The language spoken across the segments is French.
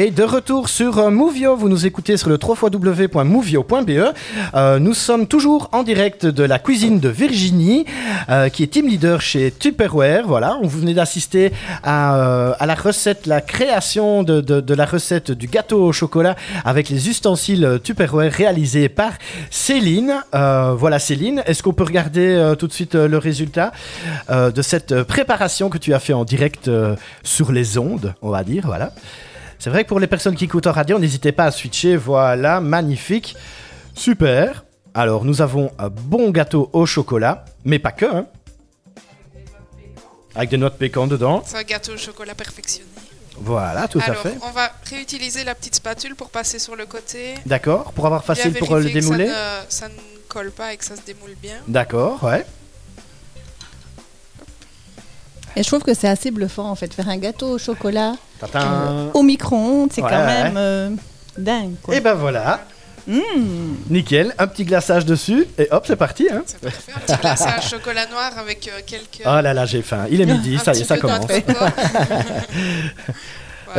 Et de retour sur euh, Movio, vous nous écoutez sur le www.movio.be. Euh, nous sommes toujours en direct de la cuisine de Virginie, euh, qui est team leader chez Tupperware. Voilà, vous venez d'assister à, euh, à la recette, la création de, de- la recette du gâteau au chocolat avec les ustensiles Tupperware réalisés par Céline. Voilà Céline, est-ce qu'on peut regarder tout de suite le résultat de cette préparation que tu as fait en direct sur les ondes, on va dire, voilà. C'est vrai que pour les personnes qui écoutent en radio, n'hésitez pas à switcher. Voilà, magnifique. Super. Alors, nous avons un bon gâteau au chocolat, mais pas que. hein. Avec des noix de pécan dedans. C'est un gâteau au chocolat perfectionné. Voilà, tout Alors, à fait. on va réutiliser la petite spatule pour passer sur le côté. D'accord, pour avoir facile pour euh, le vérifier que démouler. Ça ne, ça ne colle pas et que ça se démoule bien. D'accord, ouais. Et je trouve que c'est assez bluffant en fait, faire un gâteau au chocolat. Euh, au micro-ondes, c'est Ouais, quand ouais. même euh, dingue. Quoi. Et ben voilà, Mmh. nickel, un petit glaçage dessus, et hop, c'est parti. Hein. C'est parfait. Un petit glaçage chocolat noir avec euh, quelques. Oh là là, j'ai faim. Il est midi, un ça y est, ça commence. Eh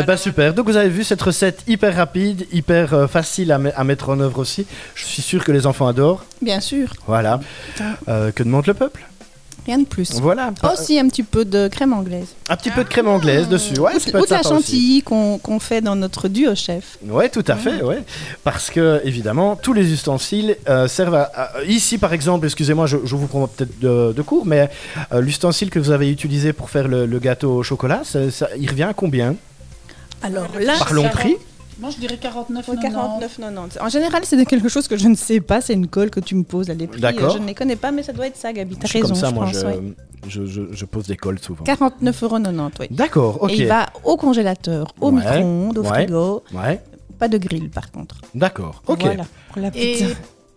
ben Voilà. super, donc vous avez vu cette recette hyper rapide, hyper euh, facile à, me- à mettre en œuvre aussi. Je suis sûr que les enfants adorent. Bien sûr, Voilà. Euh, que demande le peuple? Rien de plus. Voilà. Aussi un petit peu de crème anglaise. Un petit peu de crème anglaise dessus. Ouais, ou ou de la chantilly qu'on fait dans notre duo chef. Ouais, tout à fait, ouais. Parce que, évidemment, tous les ustensiles euh, servent à, à- Ici, par exemple, excusez-moi, je, je vous prends peut-être de, de court, mais euh, l'ustensile que vous avez utilisé pour faire le, le gâteau au chocolat, ça, ça- il revient à combien? Alors là, Parlons prix. Moi, je dirais 49, Ouais, 49,90. En général, c'est quelque chose que je ne sais pas. C'est une colle que tu me poses à les prix. D'accord. euh, Je ne les connais pas, mais ça doit être ça, Gabi. T'as raison, comme ça, je moi, pense. je, ouais. je, je- je pose des cols souvent. 49,90 oui. D'accord, ok. Et il va au congélateur, au Ouais, micro-ondes, au ouais. frigo. Ouais, Pas de grill, par contre. d'accord, ok. Voilà, pour la. Et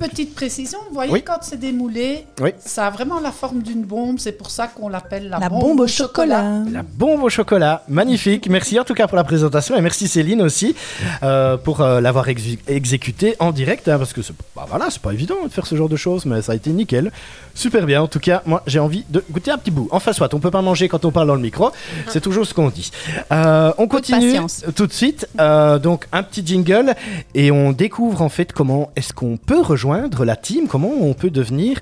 petite précision, vous voyez, Oui. quand c'est démoulé, Oui. ça a vraiment la forme d'une bombe. C'est pour ça qu'on l'appelle la, La bombe au chocolat. La bombe au chocolat, magnifique. Merci en tout cas pour la présentation et merci Céline aussi euh, pour euh, l'avoir exé- exécuté en direct hein, parce que c'est bah, voilà, c'est pas évident de faire ce genre de choses, mais ça a été nickel, super bien. En tout cas, moi j'ai envie de goûter un petit bout. Enfin soit, on peut pas manger quand on parle dans le micro, c'est toujours ce qu'on dit. Euh, on continue tout de suite. Euh, donc un petit jingle et on découvre en fait comment est-ce qu'on peut rejoindre la team, comment on peut devenir,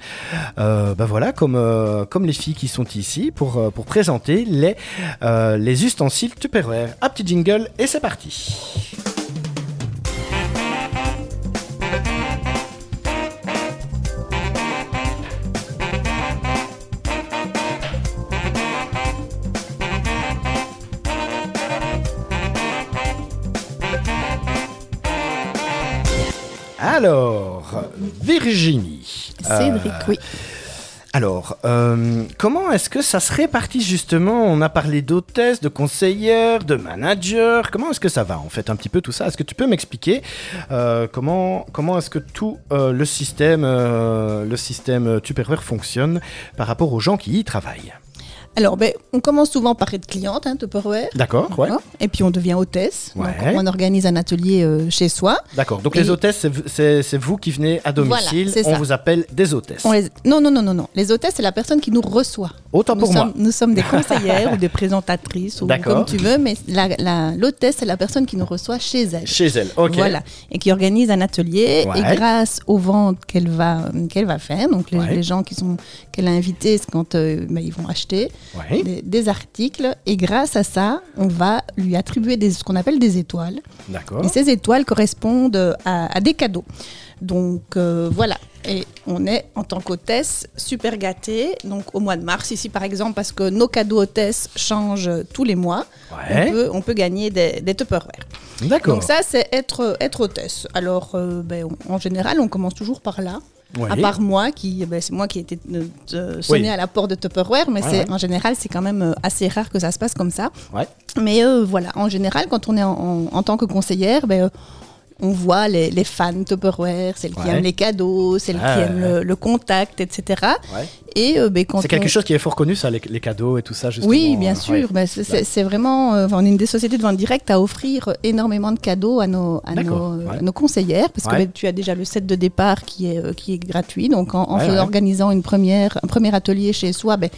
euh, bah voilà, comme euh, comme les filles qui sont ici pour euh, pour présenter les les ustensiles Tupperware. Un petit jingle et c'est parti. Virginie. Cédric, Euh, oui. Alors, euh, comment est-ce que ça se répartit justement? On a parlé d'hôtesse, de conseillère, de manager. Comment est-ce que ça va en fait un petit peu tout ça? Est-ce que tu peux m'expliquer euh, comment comment est-ce que tout euh, le système le système Tupperware fonctionne par rapport aux gens qui y travaillent? Alors, ben, on commence souvent par être cliente, hein, Tupperware. D'accord, ouais. Hein, Et puis on devient hôtesse. Donc, Ouais. on organise un atelier euh, chez soi. D'accord. Donc Et- les hôtesses, c'est vous qui venez à domicile. Voilà, On ça. vous appelle des hôtesses. On les- Non, non, non, non, non. Les hôtesses, c'est la personne qui nous reçoit. Autant nous, pour moi. sommes, nous sommes des conseillères ou des présentatrices ou comme tu veux, mais la- la- l'hôtesse, c'est la personne qui nous reçoit chez elle. Chez elle. Ok. Voilà, et qui organise un atelier. Ouais. Et grâce aux ventes qu'elle va, qu'elle va faire, donc les, Ouais. les gens qui sont qu'elle a invités, c'est quand euh, ben, ils vont acheter Ouais. des, des articles, et grâce à ça, on va lui attribuer des, ce qu'on appelle des étoiles. D'accord. Et ces étoiles correspondent euh, à, à des cadeaux. Donc euh, voilà. Et on est en tant qu'hôtesse super gâtés. Donc au mois de mars, ici par exemple, parce que nos cadeaux hôtesses changent tous les mois, Ouais. on, peut, on peut gagner des, des Tupperware. D'accord. Donc ça, c'est être, être hôtesse. Alors euh, ben, on- en général, on commence toujours par là. À part moi, qui, ben, c'est moi qui ai été euh, euh, sonné Oui. à la porte de Tupperware, mais Ouais, c'est, ouais. en général, c'est quand même euh, assez rare que ça se passe comme ça. Mais euh, voilà, en général, quand on est en, en- en tant que conseillère, ben, on voit les, les fans Tupperware, celles qui aiment les cadeaux, celles Ah, qui ouais, aiment le, le contact, etc. Ouais. Et euh, ben, C'est quelque on- chose qui est fort connu, ça, les, les cadeaux et tout ça, justement. oui, bien euh, sûr. ouais. Ben, c'est- vraiment, euh, on est une des sociétés de vente directe à offrir énormément de cadeaux à nos, à nos, à nos conseillères, parce que ben, tu as déjà le set de départ qui est, qui est gratuit. Donc en, en organisant une première, un premier atelier chez soi, ben,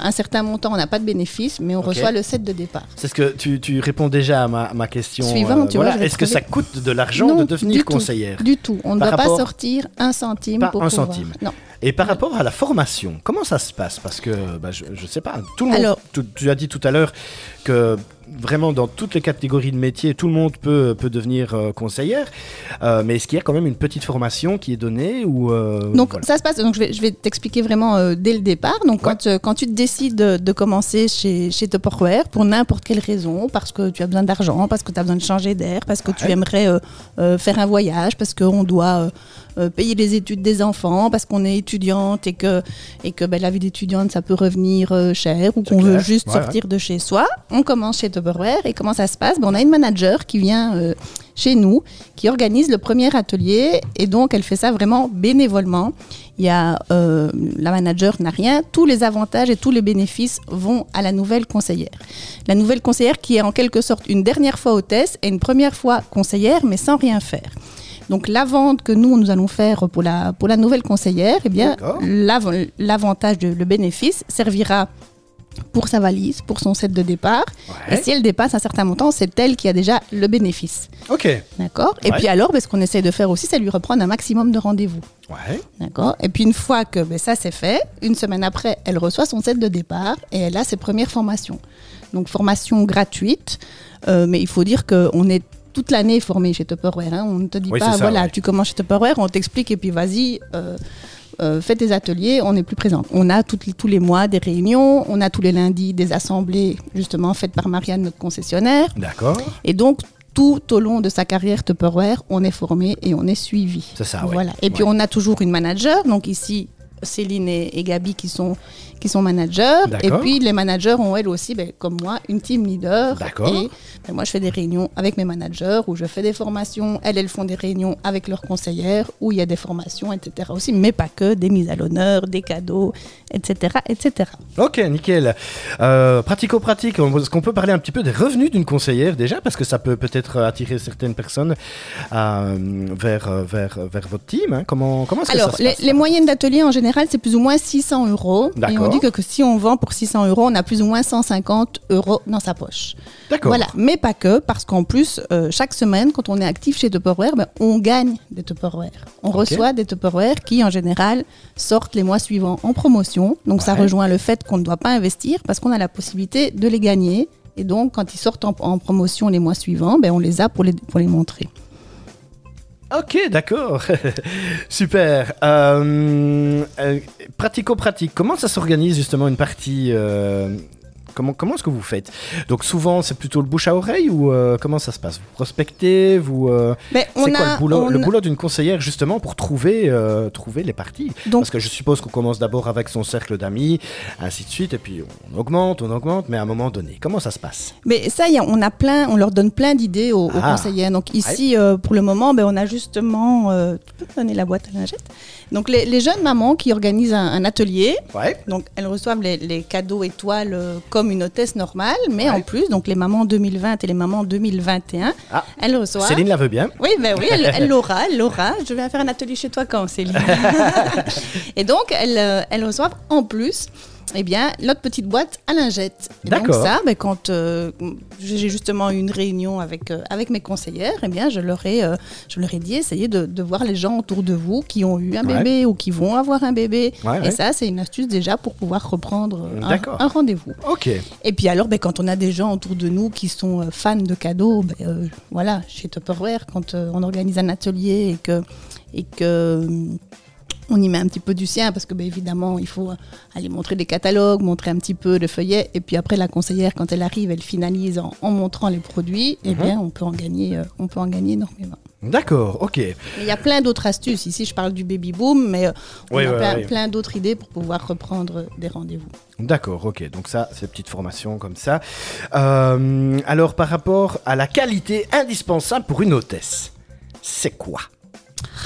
un certain montant, on n'a pas de bénéfice, mais on reçoit le set de départ. C'est ce que tu, tu réponds déjà à ma, ma question. Suivant, tu vois, je vais Est-ce que ça coûte de l'argent de devenir du tout. conseillère Du tout. On ne doit rapport- pas sortir un centime Pas pour un pouvoir- centime. Non. Et par rapport à la formation, comment ça se passe? Parce que bah, je ne sais pas, tout le monde, Alors- tu, tu as dit tout à l'heure que vraiment dans toutes les catégories de métiers, tout le monde peut, peut devenir euh, conseillère. Euh, mais est-ce qu'il y a quand même une petite formation qui est donnée ou euh, Donc voilà. ça se passe. Donc je vais, je vais t'expliquer vraiment dès le départ. Donc Ouais. quand, quand tu décides de, de commencer chez, chez Tupperware pour n'importe quelle raison, parce que tu as besoin d'argent, parce que tu as besoin de changer d'air, parce que tu aimerais faire un voyage, parce qu'on doit euh, payer les études des enfants, parce qu'on est étudiante et que, et que ben, la vie d'étudiante ça peut revenir euh, cher ou qu'on veut juste Ouais, sortir de chez soi. On commence chez Tupperware et comment ça se passe? Ben, On a une manager qui vient euh, chez nous, qui organise le premier atelier et donc elle fait ça vraiment bénévolement. Il y a la manager n'a rien, tous les avantages et tous les bénéfices vont à la nouvelle conseillère. La nouvelle conseillère qui est en quelque sorte une dernière fois hôtesse et une première fois conseillère mais sans rien faire. Donc la vente que nous nous allons faire pour la pour la nouvelle conseillère, eh bien l'avantage de- le bénéfice servira pour sa valise, pour son set de départ. Ouais. Et si elle dépasse un certain montant, c'est elle qui a déjà le bénéfice. Ok. D'accord Et puis alors, ben, ce qu'on essaie de faire aussi, c'est lui reprendre un maximum de rendez-vous. Ouais. D'accord Et puis une fois que ben, ça c'est fait, une semaine après, elle reçoit son set de départ et elle a ses premières formations. Donc formation gratuite, euh, mais il faut dire qu'on est toute l'année formé chez Tupperware. hein. On ne te dit Oui, pas, ça, voilà, ouais. tu commences chez Tupperware, on t'explique et puis vas-y. euh, euh, fais tes ateliers, on n'est plus présent. On a tous les mois des réunions, on a tous les lundis des assemblées justement faites par Marianne, notre concessionnaire. D'accord. Et donc, tout au long de sa carrière Tupperware, on est formé et on est suivi. C'est ça, ouais. Voilà. Et puis, on a toujours une manager. Donc, ici, Céline et, et Gabi qui sont, qui sont managers. Et puis, les managers ont elles aussi, ben, comme moi, une team leader. D'accord. Et ben, moi, je fais des réunions avec mes managers où je fais des formations. Elles, elles font des réunions avec leurs conseillères où il y a des formations, etc. aussi. Mais pas que, des mises à l'honneur, des cadeaux, etc. etc. Ok, nickel. Euh, Pratico-pratique, est-ce qu'on peut parler un petit peu des revenus d'une conseillère déjà Parce que ça peut peut-être attirer certaines personnes euh, vers, euh, vers, vers votre team. hein. Comment, comment est-ce que Alors, ça se les, passe? les moyennes d'atelier en général, c'est plus ou moins 600 euros. Et on dit que, que si on vend pour 600 euros, on a plus ou moins 150 euros dans sa poche. D'accord. Voilà, mais pas que, parce qu'en plus, euh, chaque semaine, quand on est actif chez Tupperware, ben, on gagne des Tupperware. On reçoit des Tupperware qui, en général, sortent les mois suivants en promotion. Donc, ça rejoint le fait qu'on ne doit pas investir parce qu'on a la possibilité de les gagner. Et donc, quand ils sortent en, en promotion les mois suivants, ben, on les a pour les, pour les montrer. Ok, d'accord. Super. Euh, euh, Pratico-pratique, comment ça s'organise justement une partie euh, Comment, comment est-ce que vous faites? Donc souvent c'est plutôt le bouche à oreille ou euh, comment ça se passe? Vous prospectez vous, euh, Mais C'est quoi a- le boulot, le d'une conseillère justement pour trouver, euh, trouver les parties Donc, Parce que je suppose qu'on commence d'abord avec son cercle d'amis, ainsi de suite, et puis on augmente, on augmente, mais à un moment donné, comment ça se passe? Mais ça, y a- on a plein, on leur donne plein d'idées aux, aux Ah. conseillères. Donc ici, euh, pour le moment, ben, on a justement, tu peux me donner la boîte à lingettes? Donc les, les jeunes mamans qui organisent un, un atelier. Ouais. Donc elles reçoivent les, les cadeaux étoiles euh, comme une hôtesse normale, mais Ouais. en plus, donc les mamans 2020 et les mamans 2021, Ah. elles reçoivent. Céline la veut bien. Oui, ben oui, elle, l'aura, elle l'aura. Je viens faire un atelier chez toi quand, Céline Et donc, elles, euh, elles reçoivent en plus, eh bien, notre petite boîte à lingettes. Et donc D'accord. ça, ben, quand euh, j'ai justement eu une réunion avec, euh, avec mes conseillères, eh bien, je leur ai, euh, je leur ai dit, essayez de, de voir les gens autour de vous qui ont eu un Ouais. bébé ou qui vont avoir un bébé. Ouais, Et ouais. ça, c'est une astuce déjà pour pouvoir reprendre un, D'accord. un rendez-vous. Ok. Et puis alors, ben, quand on a des gens autour de nous qui sont fans de cadeaux, ben, voilà, chez Tupperware, quand on organise un atelier et que, et que on y met un petit peu du sien, parce que ben, évidemment, il faut aller montrer des catalogues, montrer un petit peu le feuillet, et puis après la conseillère, quand elle arrive, elle finalise en, en montrant les produits, et Mhm. bien on peut en gagner, euh, on peut en gagner énormément. D'accord, ok. Il y a plein d'autres astuces. Ici, je parle du baby boom, mais euh, on Oui, a plein, d'autres idées pour pouvoir reprendre des rendez-vous. D'accord, ok. Donc ça, c'est petite formation comme ça. Euh, alors, par rapport à la qualité indispensable pour une hôtesse, c'est quoi?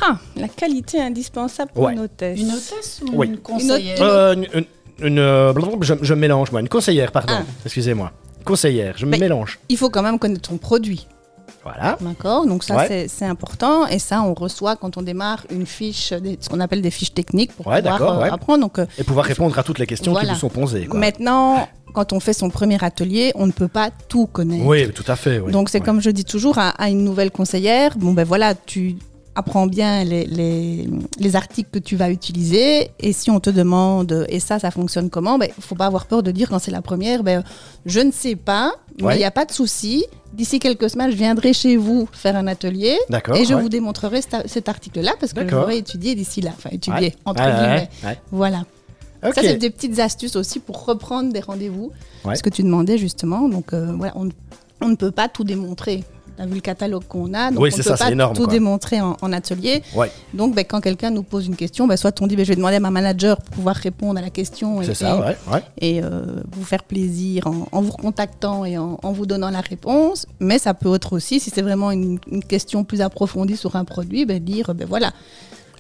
Ah, la qualité indispensable pour Ouais. une hôtesse. Une hôtesse ou Oui. une conseillère Euh, une, une- une, euh, je, je mélange, moi. Une conseillère, pardon. Ah. Excusez-moi. Conseillère, je me mélange. Il faut quand même connaître ton produit. Voilà. D'accord, donc ça Ouais. c'est- important et ça on reçoit quand on démarre une fiche, des- ce qu'on appelle des fiches techniques pour Ouais, pouvoir euh, ouais. apprendre. Donc Et pouvoir répondre à toutes les questions Voilà. qui vous sont posées. quoi. maintenant, quand on fait son premier atelier, on ne peut pas tout connaître. Oui, tout à fait. oui. Donc c'est Ouais. comme je dis toujours à, à une nouvelle conseillère, bon ben voilà, tu apprends bien les, les, les articles que tu vas utiliser et si on te demande et ça ça fonctionne comment, ben faut pas avoir peur de dire quand c'est la première, ben je ne sais pas, mais il n'y a pas de souci. D'ici quelques semaines, je viendrai chez vous faire un atelier et je ouais. vous démontrerai cet, article-là parce que l'aurai étudié d'ici là, enfin étudié Ouais. entre guillemets. Voilà. Ok. Ça, c'est des petites astuces aussi pour reprendre des rendez-vous. Ce que tu demandais justement. Donc, euh, voilà, on, on ne peut pas tout démontrer. Tu as vu le catalogue qu'on a. Donc, Oui, on ne peut ça, pas énorme, tout quoi. démontrer en, en atelier. Ouais. Donc, ben, quand quelqu'un nous pose une question, ben, soit on dit ben, je vais demander à ma manager pour pouvoir répondre à la question et, C'est ça, et- ouais. ouais. et, euh, vous faire plaisir en, en vous recontactant et en, en vous donnant la réponse. Mais ça peut être aussi, si c'est vraiment une, une question plus approfondie sur un produit, dire ben voilà,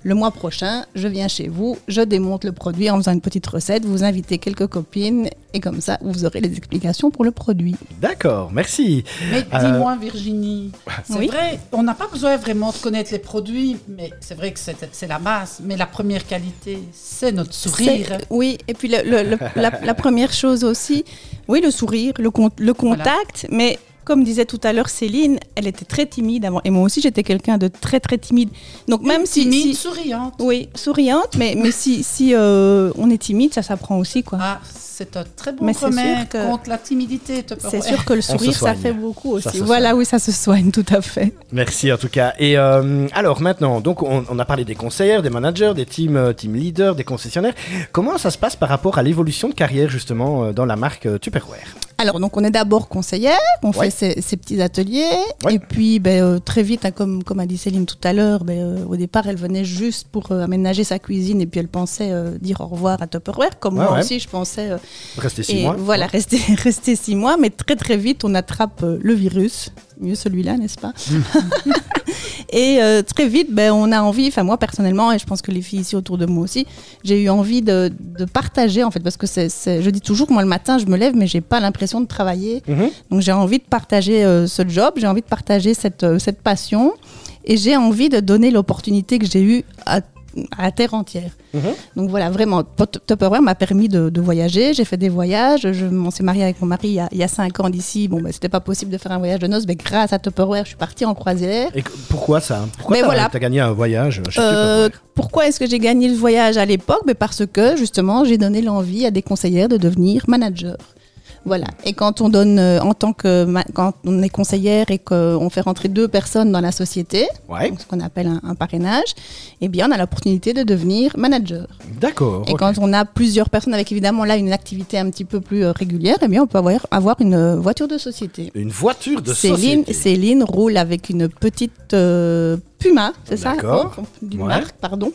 le mois prochain, je viens chez vous, je démonte le produit en faisant une petite recette, vous invitez quelques copines et comme ça, vous aurez les explications pour le produit. D'accord, merci. Mais Euh, dis-moi, Virginie, c'est Oui. vrai, on n'a pas besoin vraiment de connaître les produits, mais c'est vrai que c'est la base. Mais la première qualité, c'est notre sourire. Oui, et puis le- le- le- la, la première chose aussi, oui, le sourire, le, con- le contact, mais comme disait tout à l'heure Céline, elle était très timide avant. Et moi aussi, j'étais quelqu'un de très, très timide. Donc même si... Timide, si- souriante. oui, souriante, mais, mais si, si euh, on est timide, ça s'apprend aussi, quoi. Ah, c'est un très bon Mais c'est remède sûr que- contre la timidité. te C'est sûr que le sourire, ça fait beaucoup aussi. Voilà, oui, ça se soigne, tout à fait. Merci en tout cas. Et euh, alors maintenant, donc on, on a parlé des conseillères, des managers, des team, euh, team leaders, des concessionnaires. Comment ça se passe par rapport à l'évolution de carrière justement euh, dans la marque Tupperware? Alors, donc, on est d'abord conseillère, on Ouais. fait ces, ces petits ateliers, Ouais. et puis ben, euh, très vite, hein, comme, comme a dit Céline tout à l'heure, ben, euh, au départ, elle venait juste pour euh, aménager sa cuisine, et puis elle pensait euh, dire au revoir à Tupperware, comme Ouais, moi ouais. aussi, je pensais. Restez six et mois. Voilà, rester, rester six mois, mais très très vite, on attrape euh, le virus. Mieux celui-là, n'est-ce pas? Et euh, très vite, ben, on a envie, enfin moi personnellement, et je pense que les filles ici autour de moi aussi, j'ai eu envie de, de partager en fait, parce que c'est, je dis toujours, moi le matin, je me lève, mais j'ai pas l'impression de travailler. Mhm. Donc j'ai envie de partager euh, ce job, j'ai envie de partager cette, euh, cette passion, et j'ai envie de donner l'opportunité que j'ai eue à, à la terre entière. Mhm. Donc voilà, vraiment, Tupperware m'a permis de, de voyager. J'ai fait des voyages. Je m'en suis mariée avec mon mari il y a, il y a cinq ans d'ici. Bon, ben, c'était pas possible de faire un voyage de noces, mais grâce à Tupperware, je suis partie en croisière. Et pourquoi ça? Pourquoi Mais t'as voilà. t'as gagné un voyage chez Euh, pourquoi est-ce que j'ai gagné le voyage à l'époque? Ben Parce que justement, j'ai donné l'envie à des conseillères de devenir manager. Voilà. Et quand on donne, euh, en tant que, quand on est conseillère et qu'on fait rentrer deux personnes dans la société, Ouais, donc ce qu'on appelle un, un parrainage, eh bien, on a l'opportunité de devenir manager. d'accord. Et quand on a plusieurs personnes avec évidemment là une activité un petit peu plus euh, régulière, eh bien, on peut avoir, avoir une euh, voiture de société. Une voiture de Céline, société. Céline roule avec une petite euh, Puma, c'est ça D'accord. Oh, D'une Ouais. marque, pardon.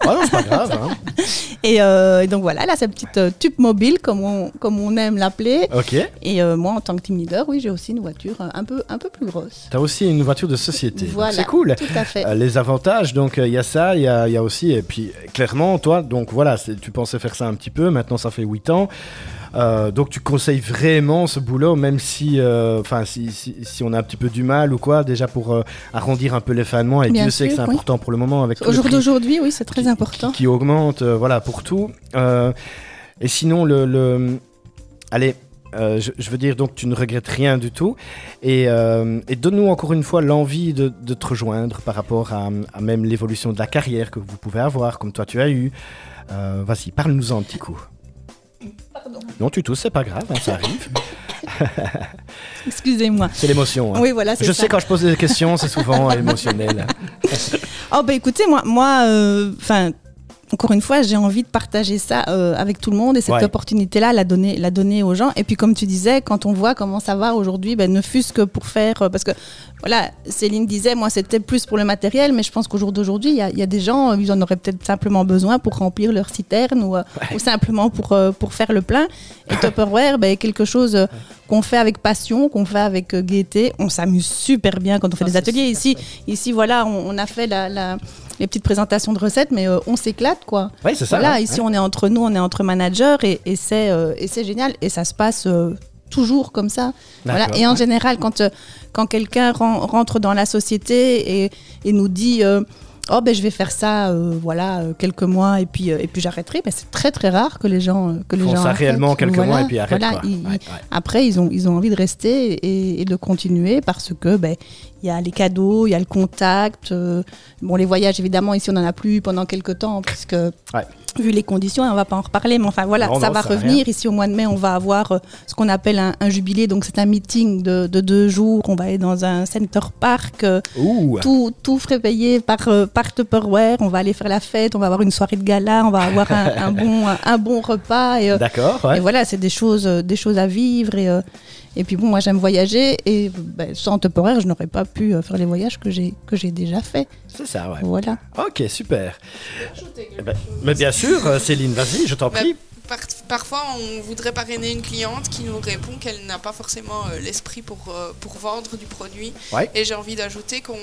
Ah non, c'est pas grave. hein. Et, euh, et donc voilà, là, sa petite euh, tube mobile, comme on, comme on aime l'appeler. Ok. Et euh, moi, en tant que team leader, oui, j'ai aussi une voiture euh, un peu, un peu plus grosse. T'as aussi une voiture de société. Voilà. C'est cool. Tout à fait. Les avantages, donc il y a ça, il y a, y a aussi, et puis clairement, toi, donc voilà, c'est- tu pensais faire ça un petit peu, maintenant ça fait 8 ans. Euh, donc tu conseilles vraiment ce boulot, même si, euh, enfin, si, si, si on a un petit peu du mal ou quoi, déjà pour euh, arrondir un peu les fins de mois, et Bien Dieu sait que sûr, c'est oui. important pour le moment avec Au jour d'aujourd'hui, oui, c'est très qui- important. qui, qui augmente, voilà, pour tout. Et sinon, le, le- allez, euh, je, je veux dire, donc tu ne regrettes rien du tout. Et, euh, et donne-nous encore une fois l'envie de, de te rejoindre par rapport à, à même l'évolution de la carrière que vous pouvez avoir, comme toi tu as eu. Euh, Vas-y, parle-nous-en un petit coup. Pardon. Non, tu tousses, c'est pas grave, hein, ça arrive. Excusez-moi. C'est l'émotion. hein. Oui, voilà, Je ça. sais quand je pose des questions, c'est souvent émotionnel. Oh bah écoutez, moi, moi, euh, enfin. Encore une fois, j'ai envie de partager ça euh, avec tout le monde et cette Ouais. opportunité-là, la donner, la donner aux gens. Et puis, comme tu disais, quand on voit comment ça va aujourd'hui, ben, ne fût-ce que pour faire. euh, parce que, voilà, Céline disait, moi, c'était plus pour le matériel, mais je pense qu'au jour d'aujourd'hui, il y, a- il y a des gens, euh, ils en auraient peut-être simplement besoin pour remplir leur citerne ou, ou simplement pour, euh, pour faire le plein. Et Tupperware, ben, quelque chose qu'on fait avec passion, qu'on fait avec gaieté. On s'amuse super bien quand on fait Ça, des ateliers. Ici, ici, voilà, on, on a fait la, la- les petites présentations de recettes, mais euh, on s'éclate, quoi. Oui, c'est ça. Voilà, ici on est entre nous, on est entre managers et, et c'est euh, génial et ça se passe euh, toujours comme ça. Voilà. Et en ouais. général, quand, quand quelqu'un ren- rentre dans la société et, et nous dit Oh, ben je vais faire ça, euh, voilà, euh, quelques mois et puis, euh, et puis j'arrêterai, ben, c'est très très rare que les gens, que les Font gens ça arrêtent. réellement quelques Voilà. mois et puis arrêtent, Voilà, quoi. ils- Ouais, ils- ouais. Après, ils ont, ils ont envie de rester et, et de continuer parce que ben, il y a les cadeaux, il y a le contact. euh, bon, les voyages, évidemment, ici, on n'en a plus pendant quelques temps, puisque Ouais. vu les conditions, on va pas en reparler, mais enfin voilà, Non, ça non, va ça revenir. Ici, au mois de mai, on va avoir euh, ce qu'on appelle un, un jubilé. Donc, c'est un meeting de, de deux jours. On va aller dans un center park. euh, tout, tout frais payé par, euh, par Tupperware. On va aller faire la fête, on va avoir une soirée de gala, on va avoir un, un bon, un bon repas. D'accord, ouais. et voilà, c'est des choses, des choses à vivre. Et, et puis bon, moi j'aime voyager et ben, sans Tupperware, je n'aurais pas pu euh, faire les voyages que j'ai que j'ai déjà fait. C'est ça, ouais. Voilà. Ok, super. Eh ben, mais bien sûr, euh, Céline, vas-y, je t'en Bah, prie. Par- parfois, on voudrait parrainer une cliente qui nous répond qu'elle n'a pas forcément euh, l'esprit pour, euh, pour vendre du produit. Ouais. Et j'ai envie d'ajouter qu'on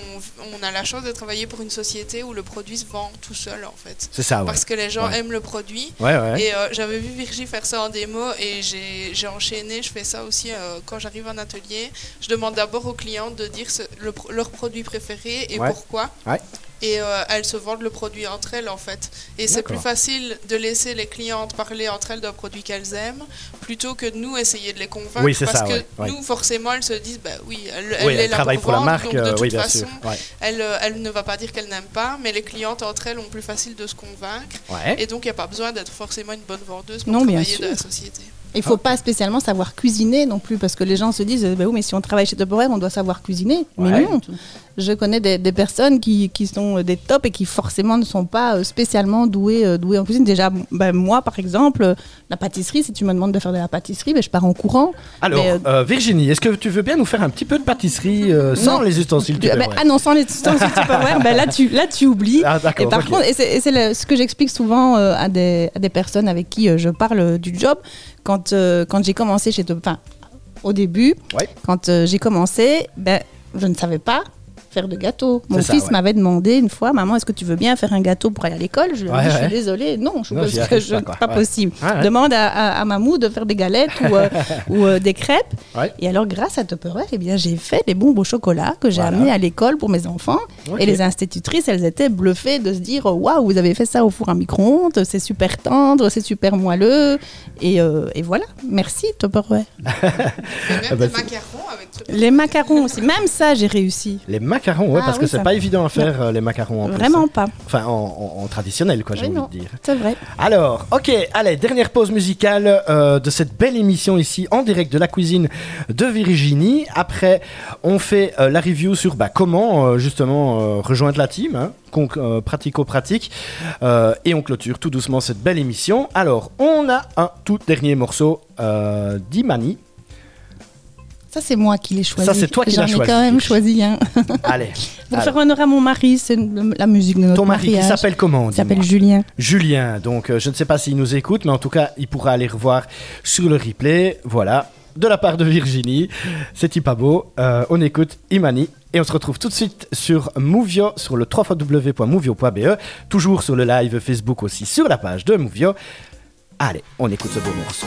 on a la chance de travailler pour une société où le produit se vend tout seul, en fait. C'est ça, ouais. Parce que les gens Ouais. aiment le produit. Ouais, ouais. Et euh, j'avais vu Virgie faire ça en démo et j'ai enchaîné. Je fais ça aussi quand j'arrive en atelier. Je demande d'abord aux clientes de dire ce- le pro- leur produit préféré et Ouais. pourquoi. Et euh, elles se vendent le produit entre elles en fait. Et c'est plus facile de laisser les clientes parler entre elles d'un produit qu'elles aiment plutôt que de nous essayer de les convaincre. Oui, c'est parce ça, que ouais, ouais. nous, forcément, elles se disent bah oui, elle, oui, elle est elle là travaille pour, pour, la vendre, marque, donc de euh, toute oui, bien façon, sûr. Ouais. elle, euh, elle ne va pas dire qu'elle n'aime pas, mais les clientes entre elles ont plus facile de se convaincre. Ouais. Et donc, il n'y a pas besoin d'être forcément une bonne vendeuse pour Non, bien travailler sûr. dans la société. Il faut pas spécialement savoir cuisiner non plus parce que les gens se disent bah oui mais si on travaille chez Tupperware on doit savoir cuisiner. Ouais. Mais non. Je connais des, des personnes qui, qui sont euh, des tops et qui forcément ne sont pas euh, spécialement douées, euh, douées en cuisine. Déjà, ben, moi, par exemple, euh, la pâtisserie, si tu me demandes de faire de la pâtisserie, ben, je pars en courant. Alors, Mais, euh, euh, Virginie, est-ce que tu veux bien nous faire un petit peu de pâtisserie euh, sans les ustensiles Tu- ben, Tupperware ah non, sans les ustensiles Tupperware, ben, là, tu, là, tu oublies. Ah, Et par contre, et c'est ce que j'explique souvent euh, à, des, à des personnes avec qui euh, je parle euh, du job. Quand, euh, quand j'ai commencé chez Top- enfin, au début, Ouais. quand euh, j'ai commencé, ben, je ne savais pas faire de gâteau. Mon fils ouais. m'avait demandé une fois, maman, est-ce que tu veux bien faire un gâteau pour aller à l'école? Je lui ai Ouais, dit, je suis désolée, non, je Non, que je- pas, pas Ouais. possible. Ouais, ouais. Demande à, à, à Mamou de faire des galettes ou, euh, ou euh, des crêpes. Ouais. Et alors, grâce à Tupperware, eh bien, j'ai fait des bombes au chocolat que j'ai Voilà. amenés à l'école pour mes enfants. Et les institutrices, elles étaient bluffées de se dire Waouh, vous avez fait ça au four à micro-ondes, c'est super tendre, c'est super moelleux. Et, euh, et voilà, merci Tupperware. Et même Ah bah, macarons avec ce Les macarons aussi, même ça, j'ai réussi. Les macarons, ouais, Ah parce que c'est pas évident à faire euh, les macarons en plus, Vraiment hein. pas. Enfin, en, en- en traditionnel, quoi, j'ai envie de dire. C'est vrai. Alors, ok, allez, dernière pause musicale euh, de cette belle émission ici en direct de la cuisine de Virginie. Après, on fait euh, la review sur bah, comment justement rejoindre la team, hein, pratico-pratique, et on clôture tout doucement cette belle émission. Alors, on a un tout dernier morceau d'Imani. Ça, c'est moi qui l'ai choisi. Ça, c'est toi qui J'en l'as ai choisi. quand même choisi un. Allez, Pour faire honneur à mon mari, c'est la musique de notre ton mari qui mariage. s'appelle comment Il s'appelle Julien. Julien. Donc, euh, je ne sais pas s'il nous écoute, mais en tout cas, il pourra aller revoir sur le replay. Voilà, de la part de Virginie. C'est pas beau. Euh, on écoute Imani. Et on se retrouve tout de suite sur Movio, sur le www.movio.be. Toujours sur le live Facebook aussi, sur la page de Movio. Allez, on écoute ce beau morceau.